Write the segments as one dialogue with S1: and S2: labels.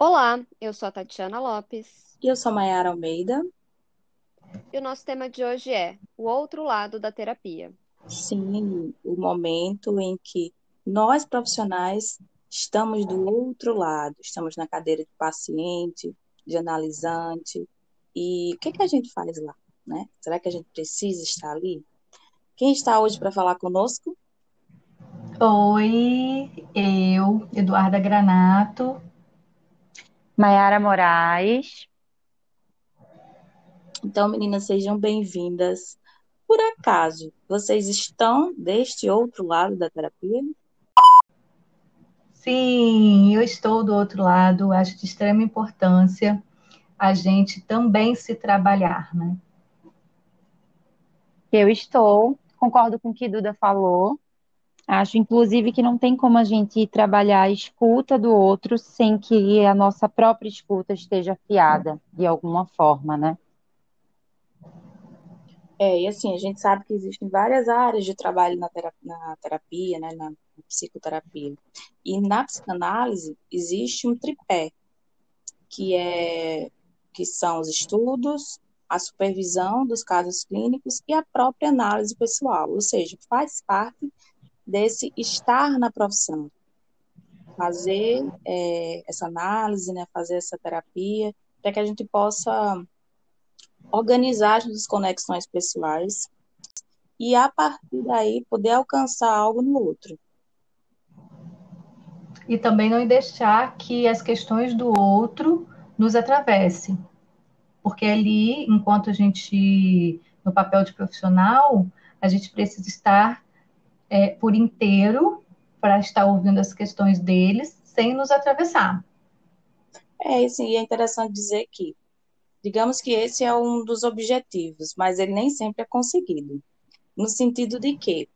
S1: Olá, eu sou a Tatiana Lopes
S2: E eu sou Maiara Almeida.
S1: e o nosso tema de hoje é o outro lado da terapia.
S2: Sim, o momento em que nós profissionais estamos do outro lado, estamos na cadeira de paciente, de analisante. E o que que a gente faz lá, né? Será que a gente precisa estar ali? Quem está hoje para falar conosco?
S3: Oi, eu, Eduarda Granato.
S4: Maiara Moraes.
S2: Então, meninas, sejam bem-vindas. Por acaso, vocês estão deste outro lado da terapia?
S3: Sim, eu estou do outro lado, acho de extrema importância a gente também se trabalhar, né?
S4: Eu estou, concordo com o que Duda falou. Acho, inclusive, que não tem como a gente trabalhar a escuta do outro sem que a nossa própria escuta esteja afiada de alguma forma, né?
S2: É, e assim, a gente sabe que existem várias áreas de trabalho na terapia, na terapia, né, na psicoterapia. E na psicanálise existe um tripé, que é que são os estudos, a supervisão dos casos clínicos e a própria análise pessoal, ou seja, faz parte desse estar na profissão, fazer é, essa análise, né, fazer essa terapia, para que a gente possa organizar as conexões pessoais e, a partir daí, poder alcançar algo no outro.
S3: E também não deixar que as questões do outro nos atravessem. Porque ali, enquanto a gente, no papel de profissional, a gente precisa estar é, por inteiro para estar ouvindo as questões deles sem nos atravessar.
S2: É, isso, e é interessante dizer que, digamos que esse é um dos objetivos, mas ele nem sempre é conseguido. No sentido de que,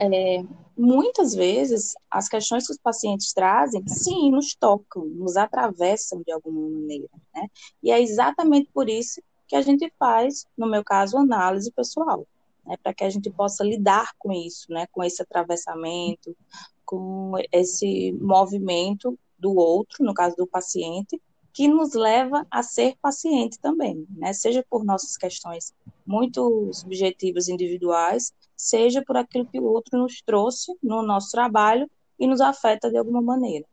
S2: é, muitas vezes, as questões que os pacientes trazem, sim, nos tocam, nos atravessam de alguma maneira, né? E é exatamente por isso que a gente faz, no meu caso, análise pessoal, né? Para que a gente possa lidar com isso, né? Com esse atravessamento, com esse movimento do outro, no caso do paciente, que nos leva a ser paciente também, né? Seja por nossas questões muito subjetivas, individuais, seja por aquilo que o outro nos trouxe no nosso trabalho e nos afeta de alguma maneira.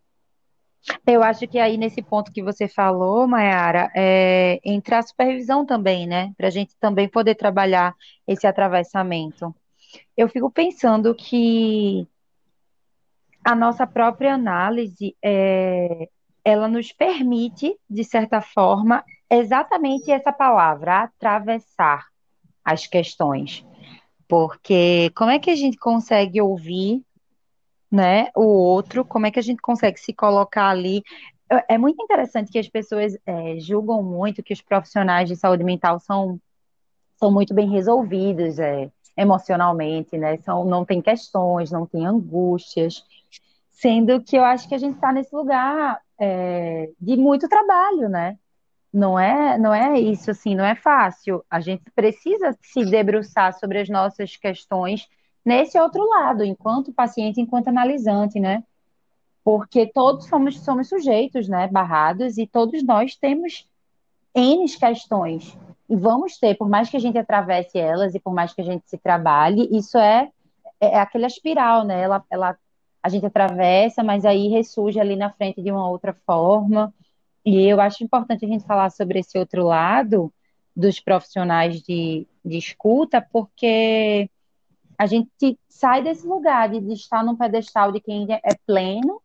S4: Eu acho que aí nesse ponto que você falou, Mayara, é, entra a supervisão também, né? Para a gente também poder trabalhar esse atravessamento. Eu fico pensando que a nossa própria análise, é, ela nos permite, de certa forma, exatamente essa palavra, atravessar as questões. Porque como é que a gente consegue ouvir, né, o outro? Como é que a gente consegue se colocar ali? É é muito interessante que as pessoas é, julgam muito que os profissionais de saúde mental são, são muito bem resolvidos, é, emocionalmente, né? São, não tem questões, não tem angústias. Sendo que eu acho que a gente está nesse lugar é, de muito trabalho, né? Não é, não é isso assim, não é fácil. A gente precisa se debruçar sobre as nossas questões nesse outro lado, enquanto paciente, enquanto analisante, né? Porque todos somos, somos sujeitos, né? Barrados, e todos nós temos N questões. E vamos ter, por mais que a gente atravesse elas e por mais que a gente se trabalhe, isso é, é aquela espiral, né? Ela, ela a gente atravessa, mas aí ressurge ali na frente de uma outra forma. E eu acho importante a gente falar sobre esse outro lado dos profissionais de, de escuta, porque a gente sai desse lugar de, de estar num pedestal de quem é pleno,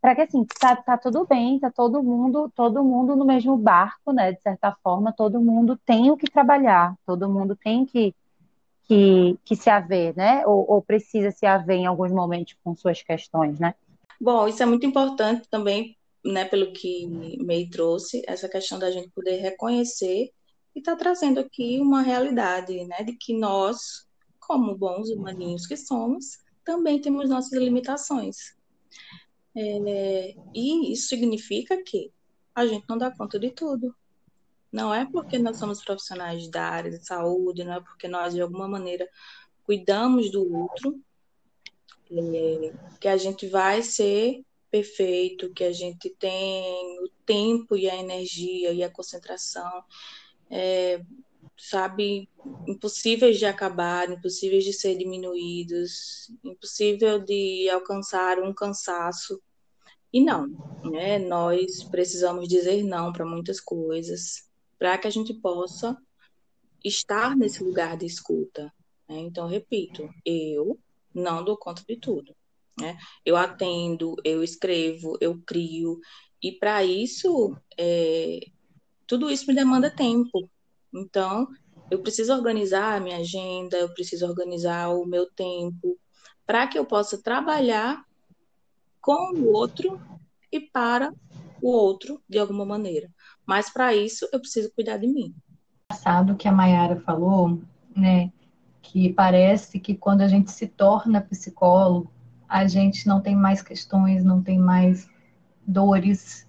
S4: para que assim, tá, tá tudo bem, tá todo mundo, todo mundo no mesmo barco, né? De certa forma, todo mundo tem o que trabalhar, todo mundo tem que que, que se haver, né? Ou, ou precisa se haver em alguns momentos com suas questões, né?
S2: Bom, isso é muito importante também, né, pelo que May trouxe, essa questão da gente poder reconhecer e tá trazendo aqui uma realidade, né, de que nós, como bons humaninhos que somos, também temos nossas limitações. É, e isso significa que a gente não dá conta de tudo. Não é porque nós somos profissionais da área de saúde, não é porque nós, de alguma maneira, cuidamos do outro, é, que a gente vai ser perfeito, que a gente tem o tempo e a energia e a concentração, é, sabe, impossíveis de acabar, impossíveis de ser diminuídos, impossível de alcançar um cansaço. E não, né? Nós precisamos dizer não para muitas coisas, para que a gente possa estar nesse lugar de escuta. Né? Então, repito, eu não dou conta de tudo. Né? Eu atendo, eu escrevo, eu crio, e para isso, é, tudo isso me demanda tempo. Então, eu preciso organizar a minha agenda, eu preciso organizar o meu tempo, para que eu possa trabalhar com o outro e para o outro de alguma maneira. Mas para isso, eu preciso cuidar de mim.
S3: Passado que a Mayara falou, né, que parece que quando a gente se torna psicólogo, a gente não tem mais questões, não tem mais dores.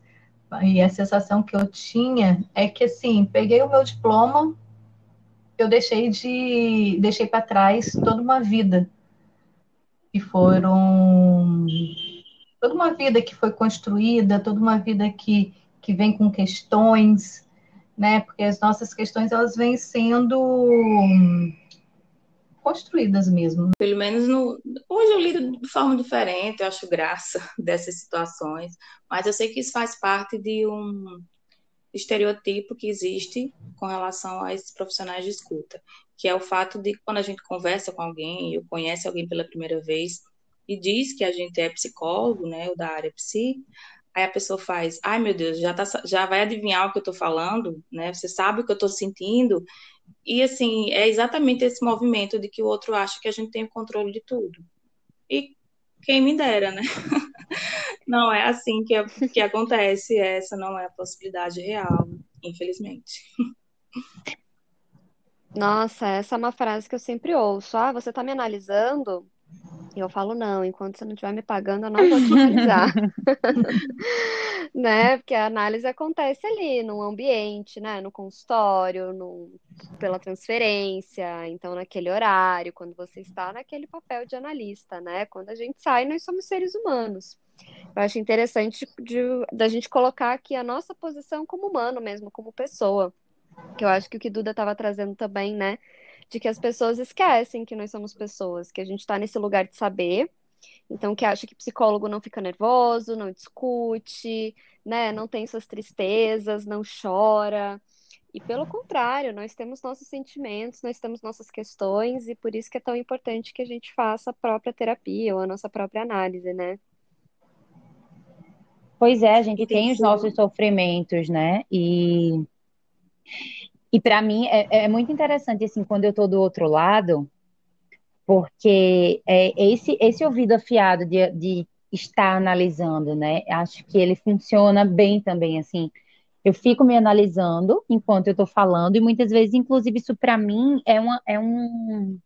S3: E a sensação que eu tinha é que assim, peguei o meu diploma, eu deixei de deixei para trás toda uma vida. E foram toda uma vida que foi construída, toda uma vida que que vem com questões, né? Porque as nossas questões elas vêm sendo construídas mesmo.
S2: Pelo menos no... hoje eu lido de forma diferente, eu acho graça dessas situações, mas eu sei que isso faz parte de um estereotipo que existe com relação a esses profissionais de escuta, que é o fato de quando a gente conversa com alguém, ou conhece alguém pela primeira vez e diz que a gente é psicólogo, né, ou da área psi, aí a pessoa faz, ai meu Deus, já, tá, já vai adivinhar o que eu estou falando, né? Você sabe o que eu estou sentindo, e assim, é exatamente esse movimento de que o outro acha que a gente tem o controle de tudo. E quem me dera, né? Não é assim que, que acontece, essa não é a possibilidade real, infelizmente.
S1: Nossa, essa é uma frase que eu sempre ouço. Ah, você está me analisando? E eu falo, não, enquanto você não estiver me pagando, eu não vou te analisar. né? Porque a análise acontece ali, no ambiente, né? No consultório, no... pela transferência, então naquele horário, quando você está naquele papel de analista, né? Quando a gente sai, nós somos seres humanos. Eu acho interessante da gente colocar aqui a nossa posição como humano mesmo, como pessoa. Que eu acho que o que Duda estava trazendo também, né? De que as pessoas esquecem que nós somos pessoas, que a gente está nesse lugar de saber. Então, que acha que psicólogo não fica nervoso, não discute, né, não tem suas tristezas, não chora. E pelo contrário, nós temos nossos sentimentos, nós temos nossas questões, e por isso que é tão importante que a gente faça a própria terapia ou a nossa própria análise, né?
S4: Pois é, a gente tem os nossos sofrimentos, né? E e para mim é, é, muito interessante, assim, quando eu estou do outro lado, porque é, esse, esse ouvido afiado de, de estar analisando, né? Acho que ele funciona bem também, assim. Eu fico me analisando enquanto eu estou falando, e muitas vezes, inclusive, isso para mim é, uma, é um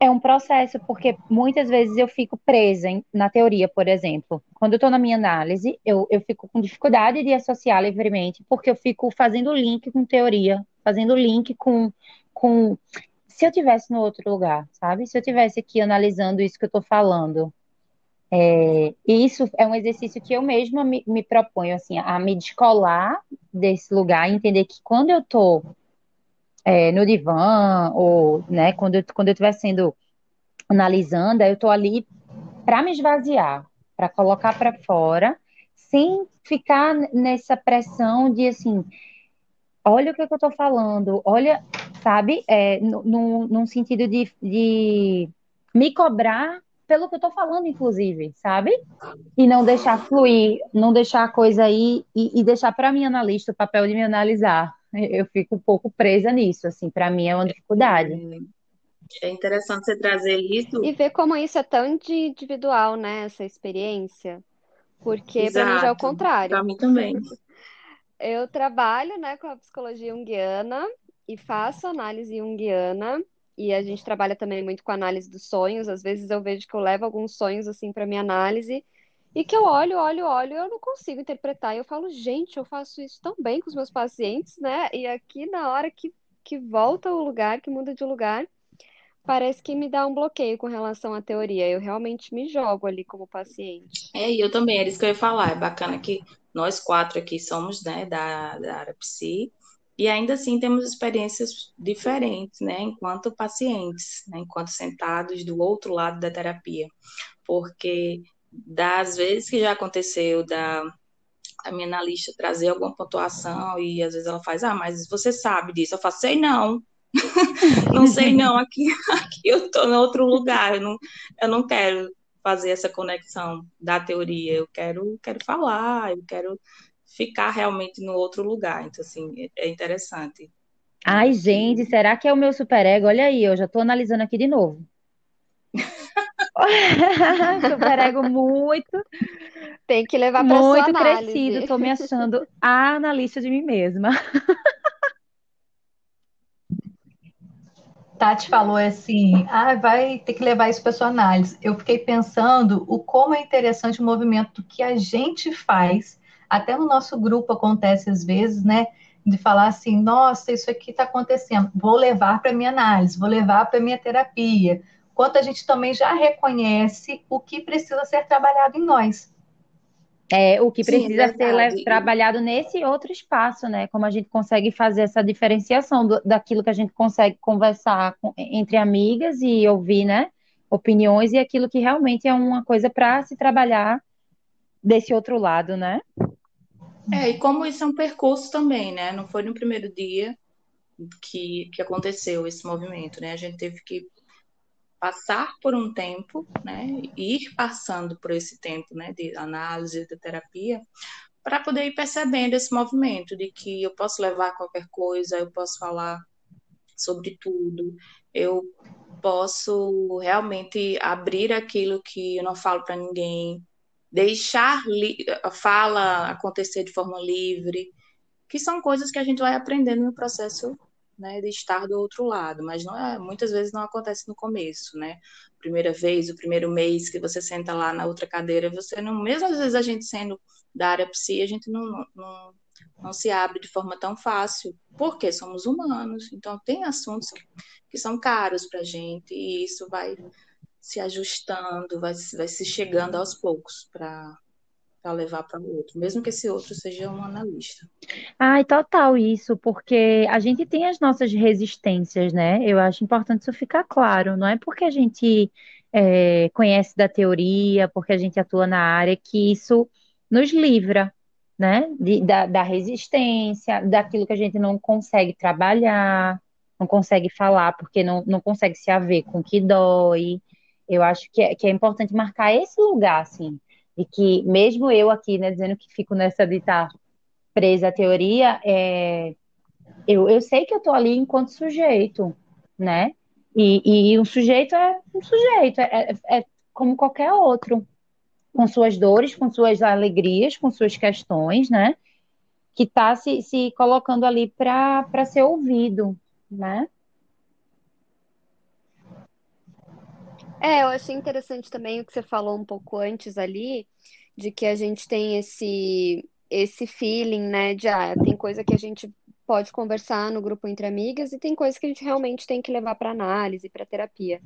S4: é um processo, porque muitas vezes eu fico presa em, na teoria, por exemplo. Quando eu estou na minha análise, eu, eu fico com dificuldade de associar livremente, porque eu fico fazendo link com teoria, fazendo link com, com. Se eu tivesse no outro lugar, sabe? Se eu tivesse aqui analisando isso que eu estou falando. É, isso é um exercício que eu mesma me, me proponho, assim, a me descolar desse lugar, entender que quando eu estou é, no divã, ou né, quando eu quando eu estiver sendo analisando, eu estou ali para me esvaziar, para colocar para fora, sem ficar nessa pressão de assim, olha o que, que eu estou falando, olha, sabe, é, no, num sentido de, de me cobrar pelo que eu estou falando, inclusive, sabe? E não deixar fluir, não deixar a coisa aí e, e deixar para mim analista o papel de me analisar eu fico um pouco presa nisso, assim, para mim é uma dificuldade.
S2: É interessante você trazer isso.
S1: E ver como isso é tão individual, né, essa experiência. Porque para mim já é o contrário.
S2: Para mim também.
S1: Eu trabalho, né, com a psicologia junguiana e faço análise junguiana e a gente trabalha também muito com análise dos sonhos. Às vezes eu vejo que eu levo alguns sonhos assim para minha análise e que eu olho, olho, olho, eu não consigo interpretar. E eu falo, gente, eu faço isso tão bem com os meus pacientes, né? E aqui na hora que, que volta o lugar, que muda de lugar, parece que me dá um bloqueio com relação à teoria. Eu realmente me jogo ali como paciente.
S2: É, e eu também, era isso que eu ia falar. É bacana que nós quatro aqui somos, né, da, da área psi, e ainda assim temos experiências diferentes, né, enquanto pacientes, né, enquanto sentados do outro lado da terapia. Porque das vezes que já aconteceu da a minha analista trazer alguma pontuação e às vezes ela faz, ah, mas você sabe disso. Eu faço, sei não, não sei não, aqui, aqui eu estou em outro lugar, eu não, eu não quero fazer essa conexão da teoria, eu quero, quero falar, eu quero ficar realmente no outro lugar. Então, assim, é interessante.
S4: Ai, gente, será que é o meu superego? Olha aí, eu já estou analisando aqui de novo. superego muito.
S1: Tem que levar para
S4: muito
S1: sua análise.
S4: crescido. Estou me achando analista de mim mesma.
S3: Tati falou assim: ah, vai ter que levar isso para sua análise. Eu fiquei pensando o como é interessante o movimento que a gente faz, até no nosso grupo acontece às vezes, né? De falar assim: nossa, isso aqui está acontecendo, vou levar para minha análise, vou levar para minha terapia. Quanto a gente também já reconhece o que precisa ser trabalhado em nós.
S4: É, o que precisa Sim, ser trabalhado nesse outro espaço, né? Como a gente consegue fazer essa diferenciação do, daquilo que a gente consegue conversar com, entre amigas e ouvir, né? Opiniões e aquilo que realmente é uma coisa para se trabalhar desse outro lado, né?
S2: É, e como isso é um percurso também, né? Não foi no primeiro dia que, que aconteceu esse movimento, né? A gente teve que passar por um tempo, né, ir passando por esse tempo, né, de análise, de terapia, para poder ir percebendo esse movimento de que eu posso levar qualquer coisa, eu posso falar sobre tudo, eu posso realmente abrir aquilo que eu não falo para ninguém, deixar a fala acontecer de forma livre, que são coisas que a gente vai aprendendo no processo né, de estar do outro lado, mas não é, muitas vezes não acontece no começo, né? Primeira vez, o primeiro mês que você senta lá na outra cadeira, você não, mesmo às vezes a gente sendo da área psi, a gente não, não, não se abre de forma tão fácil, porque somos humanos, então tem assuntos que, que são caros para a gente e isso vai se ajustando, vai, vai se chegando aos poucos para para levar para o outro, mesmo que esse outro seja um analista.
S4: Ai, total isso, porque a gente tem as nossas resistências, né? Eu acho importante isso ficar claro. Não é porque a gente é, conhece da teoria, porque a gente atua na área, que isso nos livra, né? De, da, da resistência, daquilo que a gente não consegue trabalhar, não consegue falar, porque não, não consegue se haver com o que dói. Eu acho que é, que é importante marcar esse lugar, assim e que mesmo eu aqui, né, dizendo que fico nessa de estar presa à teoria, é, eu, eu sei que eu estou ali enquanto sujeito, né? E, e um sujeito é um sujeito, é, é, é como qualquer outro, com suas dores, com suas alegrias, com suas questões, né? Que está se, se colocando ali para ser ouvido, né?
S1: É, eu achei interessante também o que você falou um pouco antes ali, de que a gente tem esse esse feeling, né, de ah, tem coisa que a gente pode conversar no grupo entre amigas e tem coisa que a gente realmente tem que levar para análise, para terapia.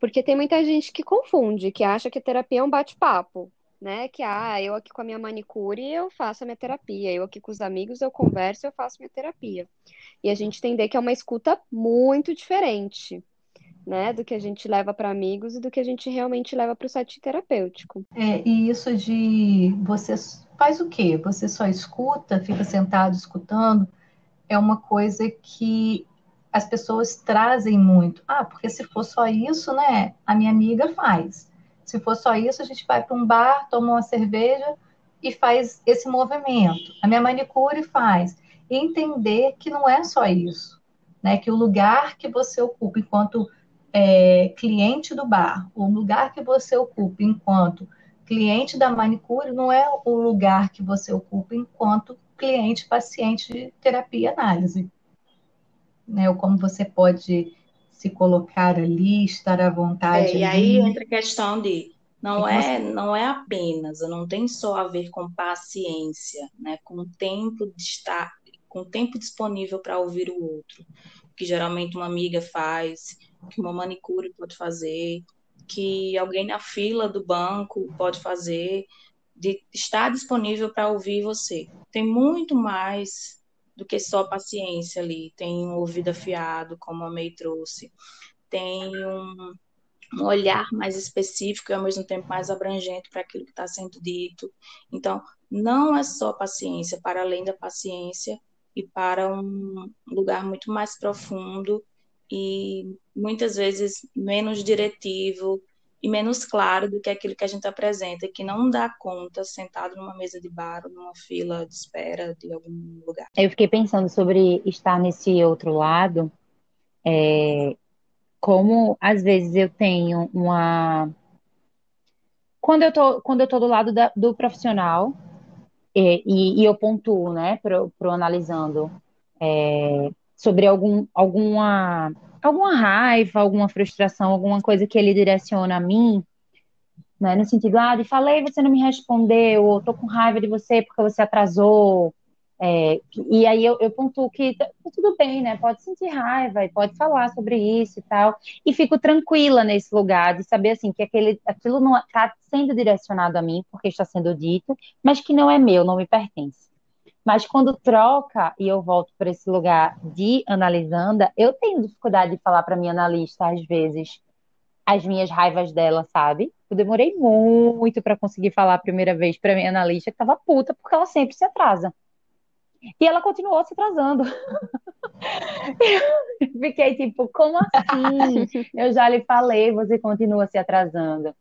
S1: Porque tem muita gente que confunde, que acha que terapia é um bate-papo, né? Que ah, eu aqui com a minha manicure eu faço a minha terapia, eu aqui com os amigos eu converso, eu faço minha terapia. E a gente entender que é uma escuta muito diferente né, do que a gente leva para amigos e do que a gente realmente leva para o site terapêutico.
S3: É, e isso de você faz o quê? Você só escuta, fica sentado escutando, é uma coisa que as pessoas trazem muito. Ah, porque se for só isso, né, a minha amiga faz. Se for só isso, a gente vai para um bar, toma uma cerveja e faz esse movimento. A minha manicure faz. E entender que não é só isso, né? Que o lugar que você ocupa enquanto é, cliente do bar, o lugar que você ocupa enquanto cliente da manicure não é o lugar que você ocupa enquanto cliente paciente de terapia e análise. Né? Ou como você pode se colocar ali, estar à vontade. É,
S2: e aí entra a questão de não é, não é apenas, não tem só a ver com paciência, né? com tempo de estar, com tempo disponível para ouvir o outro, que geralmente uma amiga faz, que uma manicure pode fazer, que alguém na fila do banco pode fazer, de estar disponível para ouvir você. Tem muito mais do que só paciência ali. Tem um ouvido afiado, como a May trouxe. Tem um, um olhar mais específico e ao mesmo tempo mais abrangente para aquilo que está sendo dito. Então, não é só paciência, para além da paciência e para um lugar muito mais profundo e muitas vezes menos diretivo e menos claro do que aquilo que a gente apresenta, que não dá conta sentado numa mesa de bar ou numa fila de espera de algum lugar.
S4: Eu fiquei pensando sobre estar nesse outro lado, é, como às vezes eu tenho uma. Quando eu tô, quando eu tô do lado da, do profissional, é, e, e, eu pontuo, né, pro, pro analisando é, sobre algum, alguma alguma raiva, alguma frustração, alguma coisa que ele direciona a mim, né, no sentido, ah, de falei, você não me respondeu, ou tô com raiva de você porque você atrasou, é, e aí eu, eu pontuo que tá, tá tudo bem, né, pode sentir raiva e pode falar sobre isso e tal, e fico tranquila nesse lugar de saber, assim, que aquele, aquilo não está sendo direcionado a mim, porque está sendo dito, mas que não é meu, não me pertence. Mas quando troca e eu volto para esse lugar de analisanda, eu tenho dificuldade de falar para minha analista, às vezes, as minhas raivas dela, sabe? Eu demorei muito para conseguir falar a primeira vez para minha analista que estava puta porque ela sempre se atrasa. E ela continuou se atrasando. Fiquei tipo, como assim? Eu já lhe falei, você continua se atrasando.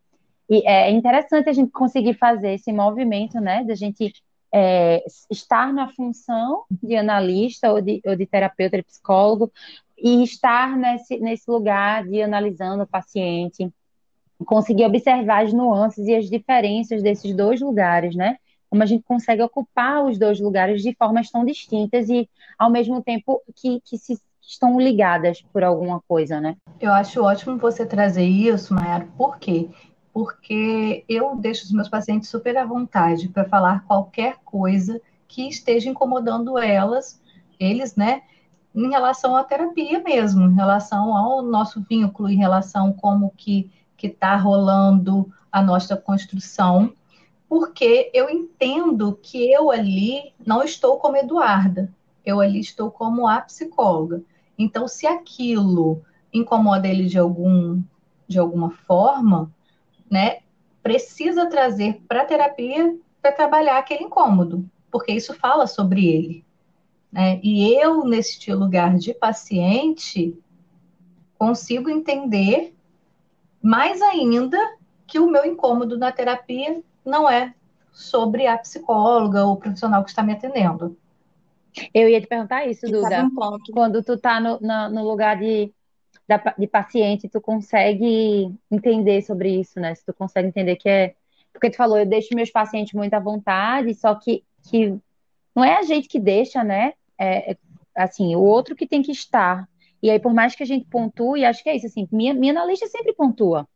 S4: E é interessante a gente conseguir fazer esse movimento, né? Da gente é, estar na função de analista ou de, ou de terapeuta, de psicólogo, e estar nesse, nesse lugar de analisando o paciente, conseguir observar as nuances e as diferenças desses dois lugares, né? Como a gente consegue ocupar os dois lugares de formas tão distintas e, ao mesmo tempo, que, que se estão ligadas por alguma coisa, né?
S3: Eu acho ótimo você trazer isso, Mayara, por quê? Porque eu deixo os meus pacientes super à vontade para falar qualquer coisa que esteja incomodando elas, eles, né, em relação à terapia mesmo, em relação ao nosso vínculo, em relação como que que está rolando a nossa construção, porque eu entendo que eu ali não estou como Eduarda, eu ali estou como a psicóloga. Então, se aquilo incomoda ele de algum de alguma forma, né, precisa trazer para a terapia para trabalhar aquele incômodo, porque isso fala sobre ele. Né? E eu, neste lugar de paciente, consigo entender mais ainda que o meu incômodo na terapia não é sobre a psicóloga ou o profissional que está me atendendo.
S4: Eu ia te perguntar isso, Duda. Um quando tu está no, no lugar de da, de paciente, tu consegue entender sobre isso, né? Se tu consegue entender que é. Porque tu falou, eu deixo meus pacientes muito à vontade, só que, que não é a gente que deixa, né? É, é, assim, o outro que tem que estar. E aí, por mais que a gente pontue, acho que é isso, assim, minha, minha analista sempre pontua.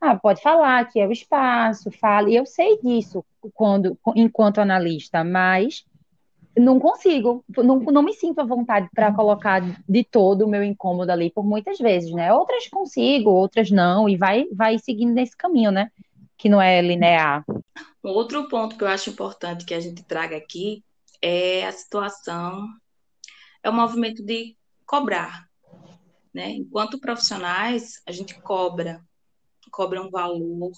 S4: Ah, pode falar que é o espaço, fala, e eu sei disso quando, enquanto analista, mas não consigo, não, não me sinto à vontade para colocar de todo o meu incômodo ali por muitas vezes, né? Outras consigo, outras não, e vai, vai seguindo nesse caminho, né? Que não é linear.
S2: Outro ponto que eu acho importante que a gente traga aqui é a situação, é o movimento de cobrar, né? Enquanto profissionais, a gente cobra, cobra um valor,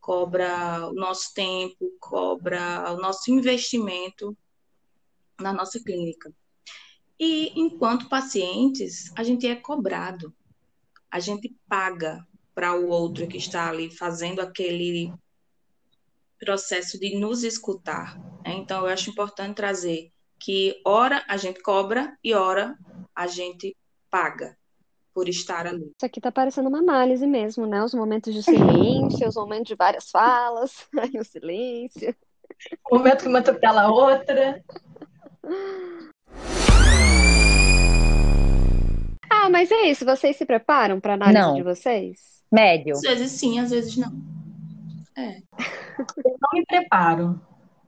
S2: cobra o nosso tempo, cobra o nosso investimento na nossa clínica. E enquanto pacientes, a gente é cobrado, a gente paga para o outro que está ali fazendo aquele processo de nos escutar. Né? Então, eu acho importante trazer que, ora, a gente cobra e, ora, a gente paga por estar ali.
S1: Isso aqui está parecendo uma análise mesmo, né? Os momentos de silêncio, os momentos de várias falas, aí o silêncio.
S3: O momento que uma atropela a outra.
S1: Ah, mas é isso. Vocês se preparam para análise
S4: não.
S1: de vocês?
S4: Médio.
S2: Às vezes sim, às vezes não.
S3: É. Eu não me preparo,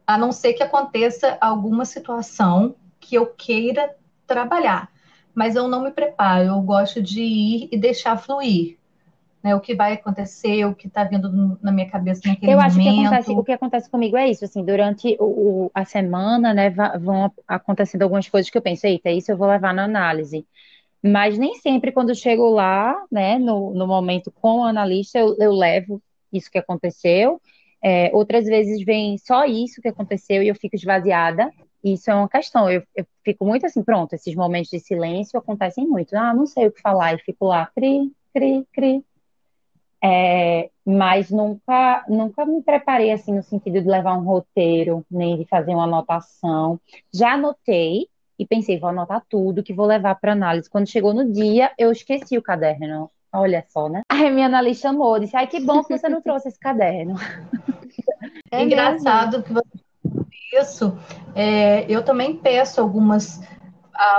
S3: a não ser que aconteça alguma situação que eu queira trabalhar. mas eu não me preparo, eu gosto de ir e deixar fluir. Né, o que vai acontecer, o que está vindo na minha cabeça naquele
S4: eu
S3: momento.
S4: acho que acontece, o que acontece comigo é isso, assim, durante o, o, a semana, né, vão acontecendo algumas coisas que eu penso, eita, isso eu vou levar na análise. Mas nem sempre quando eu chego lá, né, no, no momento com o analista, eu, eu levo isso que aconteceu. É, outras vezes vem só isso que aconteceu e eu fico esvaziada. Isso é uma questão. Eu, eu, fico muito assim, pronto, esses momentos de silêncio acontecem muito. Ah, não sei o que falar, e fico lá, cri, cri, cri. É, mas nunca, nunca me preparei assim no sentido de levar um roteiro, nem de fazer uma anotação. Já anotei e pensei, vou anotar tudo que vou levar para análise. Quando chegou no dia, eu esqueci o caderno. Olha só, né? Aí minha analista chamou, disse: Ai, que bom que você não trouxe esse caderno.
S3: É engraçado que você isso. É, eu também peço algumas,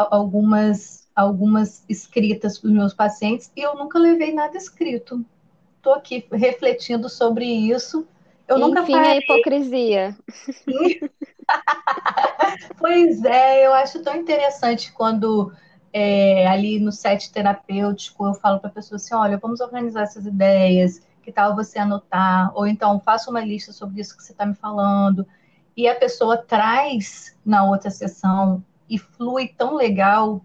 S3: algumas, algumas escritas para os meus pacientes e eu nunca levei nada escrito estou aqui refletindo sobre isso. Eu
S1: Enfim,
S3: nunca parei.
S1: a hipocrisia.
S3: pois é, eu acho tão interessante quando é, ali no set terapêutico eu falo para a pessoa assim, olha, vamos organizar essas ideias, que tal você anotar, ou então faça uma lista sobre isso que você está me falando, e a pessoa traz na outra sessão e flui tão legal,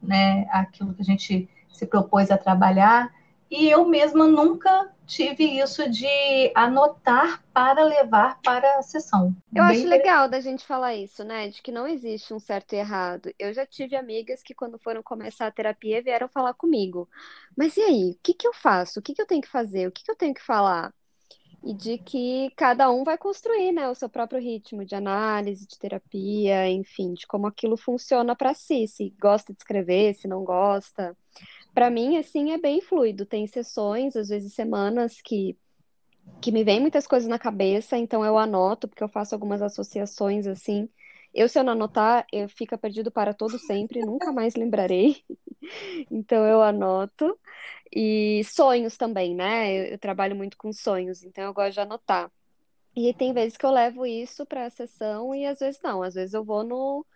S3: né, aquilo que a gente se propôs a trabalhar, e eu mesma nunca tive isso de anotar para levar para a sessão.
S1: Eu Bem acho legal da gente falar isso, né? De que não existe um certo e errado. Eu já tive amigas que, quando foram começar a terapia, vieram falar comigo. Mas e aí? O que que eu faço? O que que eu tenho que fazer? O que que eu tenho que falar? E de que cada um vai construir, né, o seu próprio ritmo de análise, de terapia, enfim, de como aquilo funciona para si, se gosta de escrever, se não gosta para mim, assim, é bem fluido. Tem sessões, às vezes semanas, que, que me vem muitas coisas na cabeça, então eu anoto, porque eu faço algumas associações, assim. Eu, se eu não anotar, eu fica perdido para todo sempre, nunca mais lembrarei. Então eu anoto. E sonhos também, né? Eu, eu trabalho muito com sonhos, então eu gosto de anotar. E tem vezes que eu levo isso para a sessão e às vezes não. Às vezes eu vou no,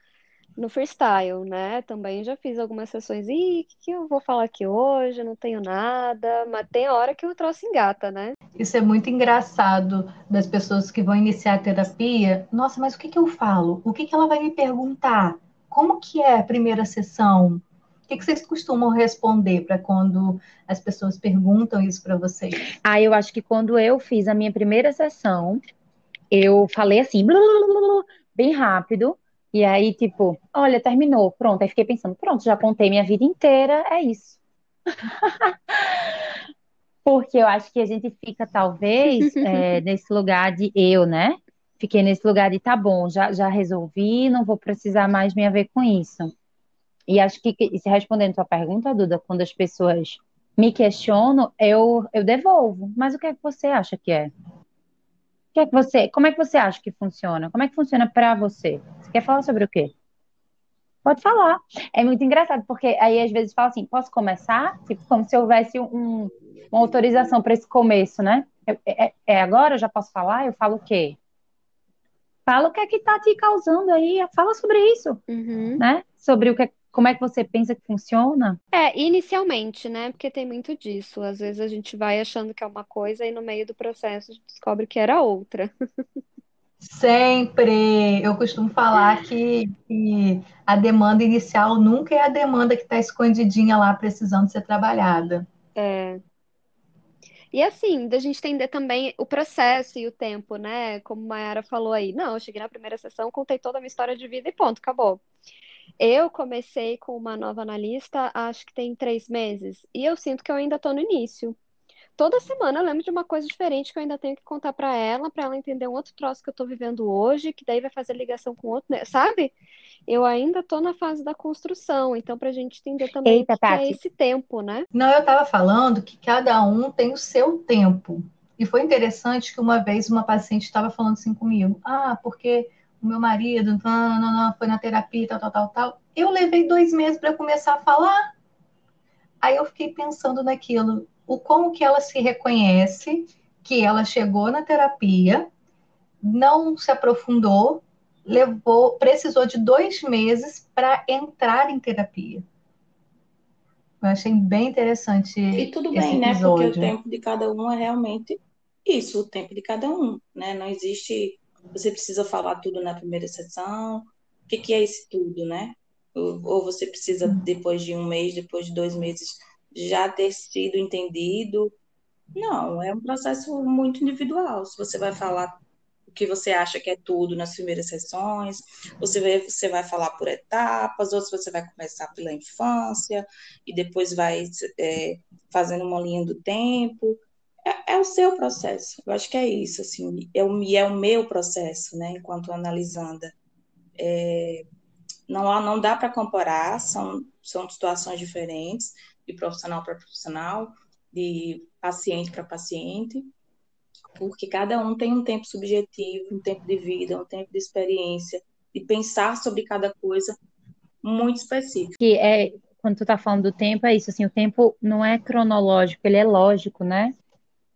S1: no freestyle, né? Também já fiz algumas sessões. Ih, o que, que eu vou falar aqui hoje? Não tenho nada. Mas tem hora que o troço engata, né?
S3: Isso é muito engraçado das pessoas que vão iniciar a terapia. Nossa, mas o que, que eu falo? O que, que ela vai me perguntar? Como que é a primeira sessão? O que, que vocês costumam responder para quando as pessoas perguntam isso para vocês?
S4: Ah, eu acho que quando eu fiz a minha primeira sessão, eu falei assim, blá, blá, blá, bem rápido, e aí, tipo, olha, terminou, pronto. Aí fiquei pensando, pronto, já contei minha vida inteira, é isso. Porque eu acho que a gente fica, talvez, é, nesse lugar de eu, né? Fiquei nesse lugar de tá bom, já, já resolvi, não vou precisar mais me ver com isso. E acho que, se respondendo a sua pergunta, Duda, quando as pessoas me questionam, eu, eu devolvo. Mas o que é que você acha que é? Que é que você, como é que você acha que funciona? Como é que funciona para você? Você quer falar sobre o quê? Pode falar. É muito engraçado, porque aí às vezes fala assim, posso começar? Tipo, como se houvesse um, uma autorização para esse começo, né? É, é, é, agora? Eu já posso falar? Eu falo o quê? Fala o que é que tá te causando aí, fala sobre isso,
S1: uhum.
S4: né? Sobre o que, como é que você pensa que funciona?
S1: É, inicialmente, né? Porque tem muito disso. Às vezes a gente vai achando que é uma coisa e no meio do processo a gente descobre que era outra.
S3: Sempre. Eu costumo falar que, que, a demanda inicial nunca é a demanda que está escondidinha lá precisando ser trabalhada.
S1: É. E assim, da gente entender também o processo e o tempo, né? Como a Mayara falou aí. Não, eu cheguei na primeira sessão, contei toda a minha história de vida e ponto, acabou. Eu comecei com uma nova analista, acho que tem três meses, e eu sinto que eu ainda estou no início. Toda semana eu lembro de uma coisa diferente que eu ainda tenho que contar para ela, para ela entender um outro troço que eu estou vivendo hoje, que daí vai fazer ligação com outro, né? sabe? Eu ainda estou na fase da construção, então para a gente entender também
S4: Eita,
S1: que é esse tempo, né?
S3: Não, eu estava falando que cada um tem o seu tempo. E foi interessante que uma vez uma paciente estava falando assim comigo: ah, porque o meu marido não, não, não, foi na terapia, tal, tal, tal, tal. Eu levei dois meses para começar a falar. Aí eu fiquei pensando naquilo, o como que ela se reconhece que ela chegou na terapia, não se aprofundou, levou, precisou de dois meses para entrar em terapia. Eu achei bem interessante
S2: E tudo bem, né? Porque o tempo de cada um é realmente isso, o tempo de cada um, né? Não existe, você precisa falar tudo na primeira sessão. O que que é esse tudo, né? Ou, ou você precisa, depois de um mês, depois de dois meses, já ter sido entendido. Não, é um processo muito individual. Se você vai falar o que você acha que é tudo nas primeiras sessões, você vai, você vai falar por etapas, ou se você vai começar pela infância e depois vai é, fazendo uma linha do tempo. É, é, o seu processo. Eu acho que é isso, assim, é o, é o meu processo, né, enquanto analisanda. É, não, não dá para comparar, são, são situações diferentes, de profissional para profissional, de paciente para paciente, porque cada um tem um tempo subjetivo, um tempo de vida, um tempo de experiência, de pensar sobre cada coisa muito específico.
S4: Que é, quando tu tá falando do tempo, é isso, assim, o tempo não é cronológico, ele é lógico, né?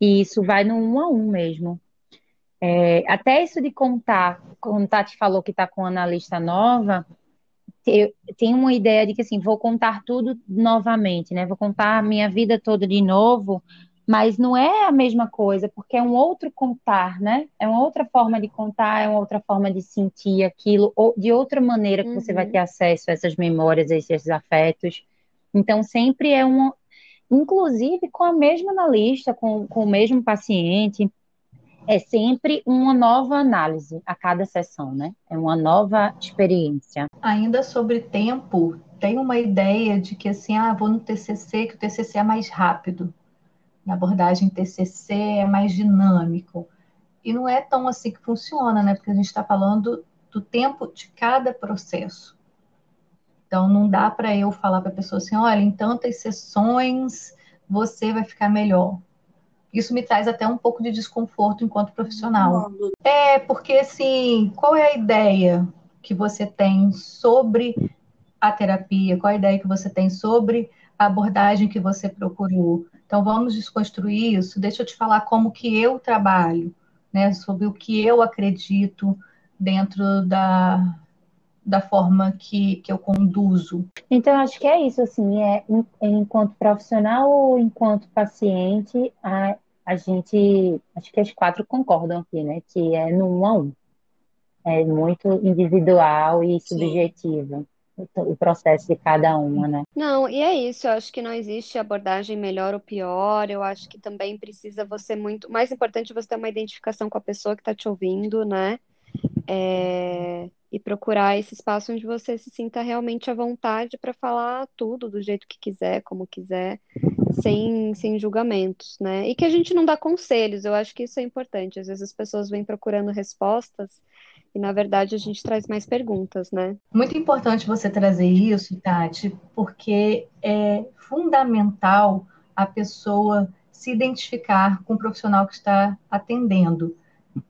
S4: E isso vai no um a um mesmo. É, até isso de contar, quando Tati falou que está com uma analista nova, eu tenho uma ideia de que assim, vou contar tudo novamente, né? Vou contar a minha vida toda de novo, mas não é a mesma coisa, porque é um outro contar, né? É uma outra forma de contar, é uma outra forma de sentir aquilo, ou de outra maneira que uhum. você vai ter acesso a essas memórias, a esses afetos. Então, sempre é um, inclusive com a mesma analista, com, com o mesmo paciente, é sempre uma nova análise a cada sessão, né? É uma nova experiência.
S3: Ainda sobre tempo, tem uma ideia de que assim, ah, vou no TCC, que o TCC é mais rápido. Na abordagem TCC é mais dinâmico. E não é tão assim que funciona, né? Porque a gente está falando do tempo de cada processo. Então, não dá para eu falar para a pessoa assim: olha, em tantas sessões você vai ficar melhor. Isso me traz até um pouco de desconforto enquanto profissional. É, porque assim, qual é a ideia que você tem sobre a terapia? Qual é a ideia que você tem sobre a abordagem que você procurou? Então vamos desconstruir isso. Deixa eu te falar como que eu trabalho, né? Sobre o que eu acredito dentro da, da forma que, que eu conduzo.
S4: Então, acho que é isso, assim, é, enquanto profissional ou enquanto paciente, a, a gente, acho que as quatro concordam aqui, né, que é no um a um. É muito individual e subjetivo o processo de cada uma, né?
S1: Não, e é isso, eu acho que não existe abordagem melhor ou pior, eu acho que também precisa você muito, mais importante é você ter uma identificação com a pessoa que está te ouvindo, né? É, e procurar esse espaço onde você se sinta realmente à vontade para falar tudo do jeito que quiser, como quiser, sem, sem julgamentos, né? E que a gente não dá conselhos, eu acho que isso é importante. Às vezes as pessoas vêm procurando respostas e, na verdade, a gente traz mais perguntas, né?
S3: Muito importante você trazer isso, Tati, porque é fundamental a pessoa se identificar com o profissional que está atendendo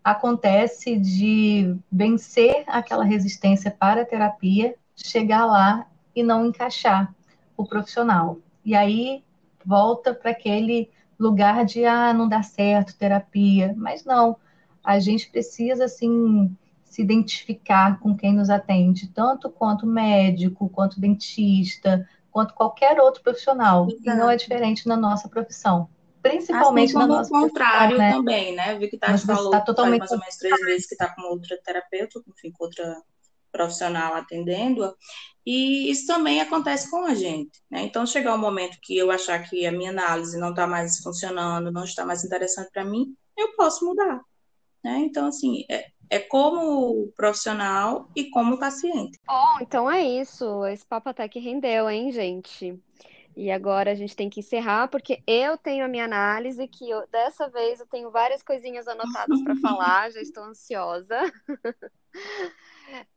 S3: acontece de vencer aquela resistência para a terapia, chegar lá e não encaixar o profissional. E aí volta para aquele lugar de ah, não dá certo terapia, mas não. A gente precisa assim se identificar com quem nos atende, tanto quanto médico, quanto dentista, quanto qualquer outro profissional. Exato. E não é diferente na nossa profissão principalmente assim
S2: como na nossa contrário né? também, né? Vi que Tati falou tá totalmente mais ou menos três meses que está com outra terapeuta, enfim, com outra profissional atendendo-a, e isso também acontece com a gente, né? Então, chegar um momento que eu achar que a minha análise não está mais funcionando, não está mais interessante para mim, eu posso mudar, né? Então, assim, é, é como profissional e como paciente.
S1: Bom, então é isso. Esse papo até que rendeu, hein, gente? E agora a gente tem que encerrar, porque eu tenho a minha análise, que eu, dessa vez eu tenho várias coisinhas anotadas para falar, já estou ansiosa.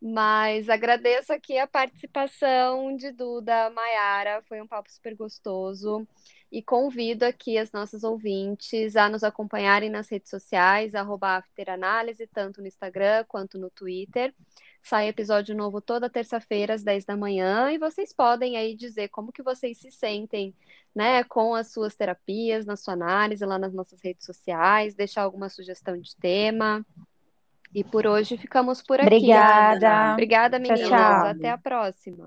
S1: Mas agradeço aqui a participação de Duda, Maiara, foi um papo super gostoso. E convido aqui as nossas ouvintes a nos acompanharem nas redes sociais, afteranálise, tanto no Instagram quanto no Twitter. Sai episódio novo toda terça-feira às 10 da manhã e vocês podem aí dizer como que vocês se sentem, né, com as suas terapias, na sua análise lá nas nossas redes sociais, deixar alguma sugestão de tema. E por hoje ficamos por aqui.
S4: Obrigada.
S1: Obrigada, meninas. Tchau, tchau. Até a próxima.